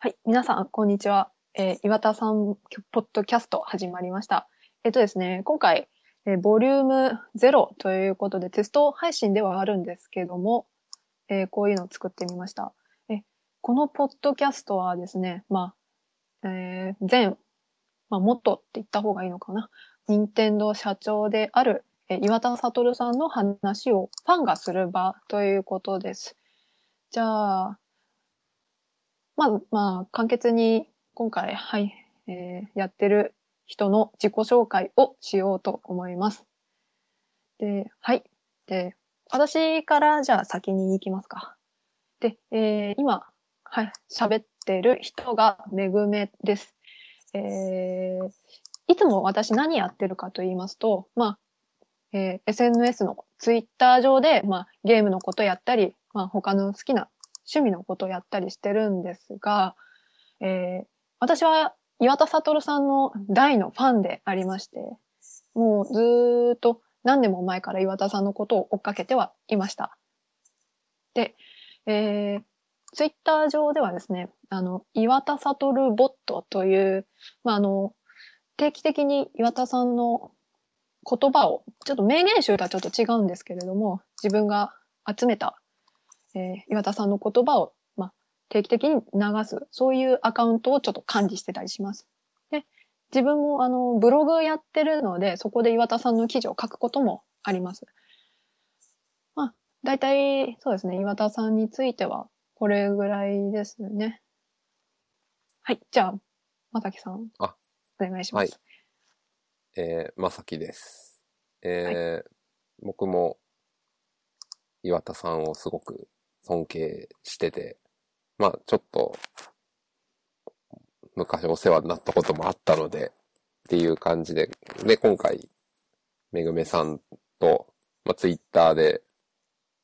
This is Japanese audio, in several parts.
はい。皆さん、こんにちは。えー岩田さん、ポッドキャスト始まりました。えっとですね、今回、えーボリューム0ということで、テスト配信ではあるんですけども、えこういうのを作ってみました。え、このポッドキャストはですね、まあ、えー前、まあ、元って言った方がいいのかな。任天堂社長である、え岩田悟さんの話をファンがする場ということです。じゃあ、まあ、まあ、簡潔に今回、はい、えーやってる人の自己紹介をしようと思います。で、はい。で、私からじゃあ先に行きますか。で、えー今、はい、喋ってる人がめぐめです。えーいつも私何やってるかと言いますと、まあ、えー SNS のツイッター上で、まあ、ゲームのことやったり、まあ、他の好きな趣味のことをやったりしてるんですが、えー私は岩田悟さんの大のファンでありまして、もうずーっと何年も前から岩田さんのことを追っかけてはいました。で、えー、ツイッター上ではですね、あの、岩田悟ボットという、まあ、あの、定期的に岩田さんの言葉を、ちょっと名言集とはちょっと違うんですけれども、自分が集めた、えー岩田さんの言葉を、まあ、定期的に流す、そういうアカウントをちょっと管理してたりします。で、自分もあの、ブログやってるので、そこで岩田さんの記事を書くこともあります。まあ、大体、そうですね、岩田さんについては、これぐらいですね。はい、じゃあ、まさきさん。あお願いします。えー、まさきです。えー僕も岩田さんをすごく尊敬してて、まあちょっと昔お世話になったこともあったのでっていう感じで、で今回めぐめさんと、まあ、ツイッターで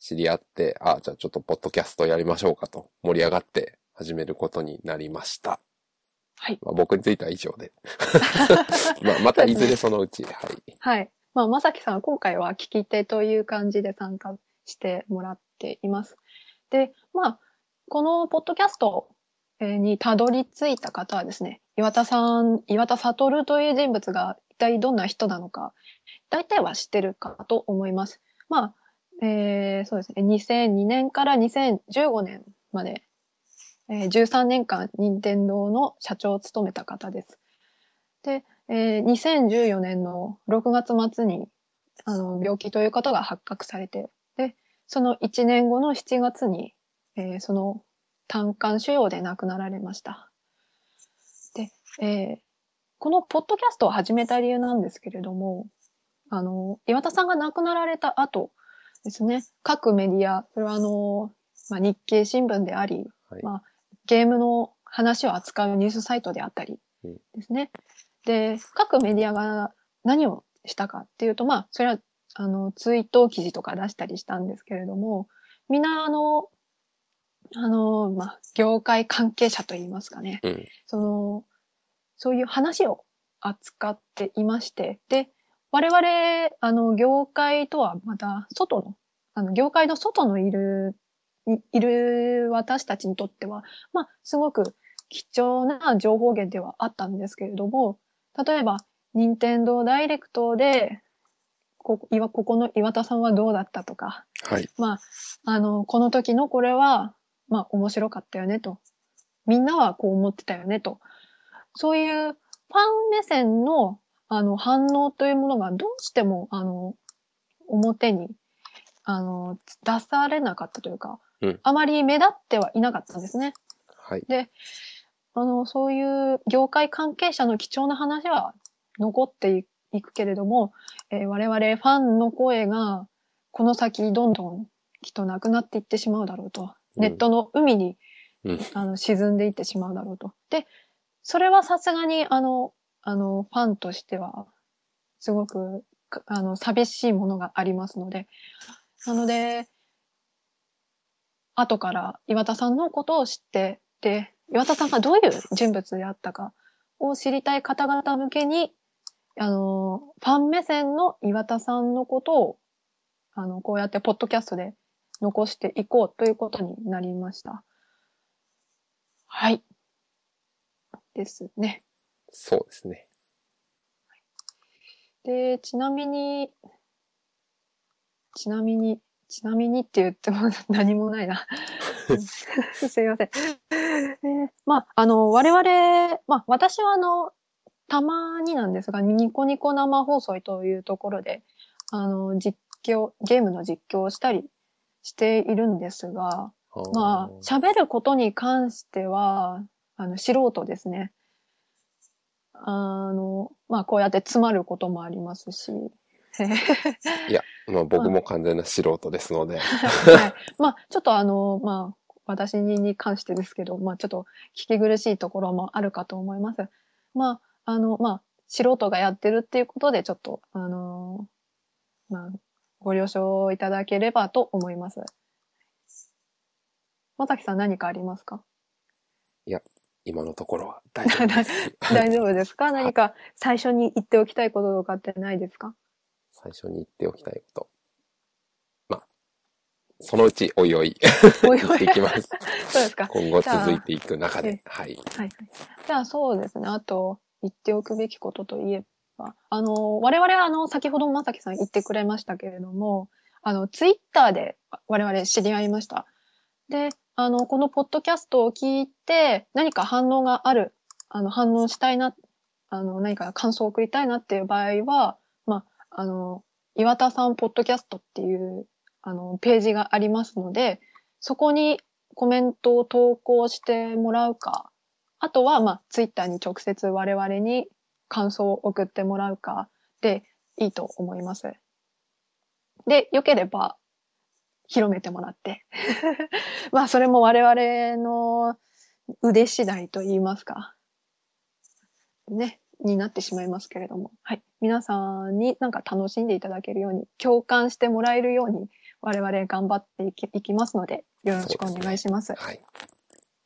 知り合って、あじゃあちょっとポッドキャストやりましょうかと盛り上がって始めることになりました。はい。まあ、僕については以上で。まあ、またいずれそのうち、はい。はい。まあ、まさきさん、今回は聞き手という感じで参加してもらっています。で、まあ、このポッドキャストにたどり着いた方はですね、岩田さん、岩田悟という人物が一体どんな人なのか、大体は知ってるかと思います。まあ、えーそうですね、2002年から2015年まで、えー13年間、任天堂の社長を務めた方です。で、えー2014年の6月末に、あの、病気ということが発覚されて、その1年後の7月に、えーその胆管腫瘍で亡くなられました。で、えーこのポッドキャストを始めた理由なんですけれども、あの、岩田さんが亡くなられた後ですね、各メディア、それはあの、まあ、日経新聞であり、はいまあ、ゲームの話を扱うニュースサイトであったりうんですね。で、各メディアが何をしたかっていうと、まあ、それは、あの、ツイート記事とか出したりしたんですけれども、みんな、あの、あの、まあ、業界関係者といいますかね。うん。その、そういう話を扱っていまして、で、我々、あの、業界とはまた外の、あの、業界の外のいる、いいる私たちにとっては、まあ、すごく貴重な情報源ではあったんですけれども、例えば、任天堂ダイレクトで、ここ、岩ここの岩田さんはどうだったとか、はい。まあ、あの、この時のこれは、まあ、面白かったよねと。みんなはこう思ってたよねと。そういうファン目線の、あの、反応というものがどうしても、あの、表に、あの、出されなかったというか、うんあまり目立ってはいなかったんですね。はい。で、あの、そういう業界関係者の貴重な話は残っていいくけれども、えー我々ファンの声が、この先どんどんきっとなくなっていってしまうだろうと。うんネットの海に、うんあの沈んでいってしまうだろうと。で、それはさすがに、あの、あの、ファンとしては、すごく、かあの、寂しいものがありますので、なので、後から岩田さんのことを知って、で、岩田さんがどういう人物であったかを知りたい方々向けに、あの、ファン目線の岩田さんのことを、あの、こうやってポッドキャストで残していこうということになりました。はい。ですね。そうですね。で、ちなみに、ちなみに、ちなみにって言っても 何もないな。すいません。えーまあ、あの、我々、まあ、私はあの、たまになんですが、ニコニコ生放送というところで、あの、実況、ゲームの実況をしたりしているんですが、まあ、喋ることに関しては、あの、素人ですね。あの、まあ、こうやって詰まることもありますし。いや、まあ 僕も完全な素人ですので。はい。まあ、ちょっとあの、まあ、私に関してですけど、まあ、ちょっと聞き苦しいところもあるかと思います。まあ、あの、まあ、素人がやってるっていうことで、ちょっと、あの、まあ、ご了承いただければと思います。まさきさん何かありますか？今のところは大丈夫です。大丈夫ですか？何か最初に言っておきたいこととかってないですか？最初に言っておきたいこと。まあ、そのうちおいおいおいおい いきます。そうですか。今後続いていく中じゃで。はい。はい。じゃあそうですね。あと、言っておくべきことといえば、あの、我々はあの、先ほどまさきさん言ってくれましたけれども、あの、ツイッターで我々知り合いました。で、あの、このポッドキャストを聞いて、何か反応がある、あの、反応したいな、あの、何か感想を送りたいなっていう場合は、まあ、あの、岩田さんポッドキャストっていう、あの、ページがありますので、そこにコメントを投稿してもらうか、あとは、まあ、ツイッターに直接我々に感想を送ってもらうかでいいと思います。で、良ければ、広めてもらって。まあ、それも我々の腕次第と言いますか。ね、になってしまいますけれども。はい。皆さんになんか楽しんでいただけるように、共感してもらえるように、我々頑張っていきいきますので、よろしくお願いします。はい。